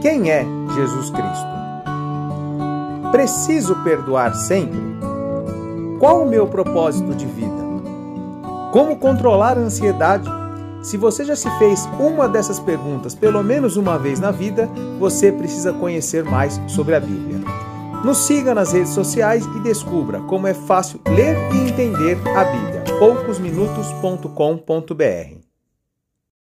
Quem é Jesus Cristo? Preciso perdoar sempre? Qual o meu propósito de vida? Como controlar a ansiedade? Se você já se fez uma dessas perguntas pelo menos uma vez na vida, você precisa conhecer mais sobre a Bíblia. Nos siga nas redes sociais e descubra como é fácil ler e entender a Bíblia. poucosminutos.com.br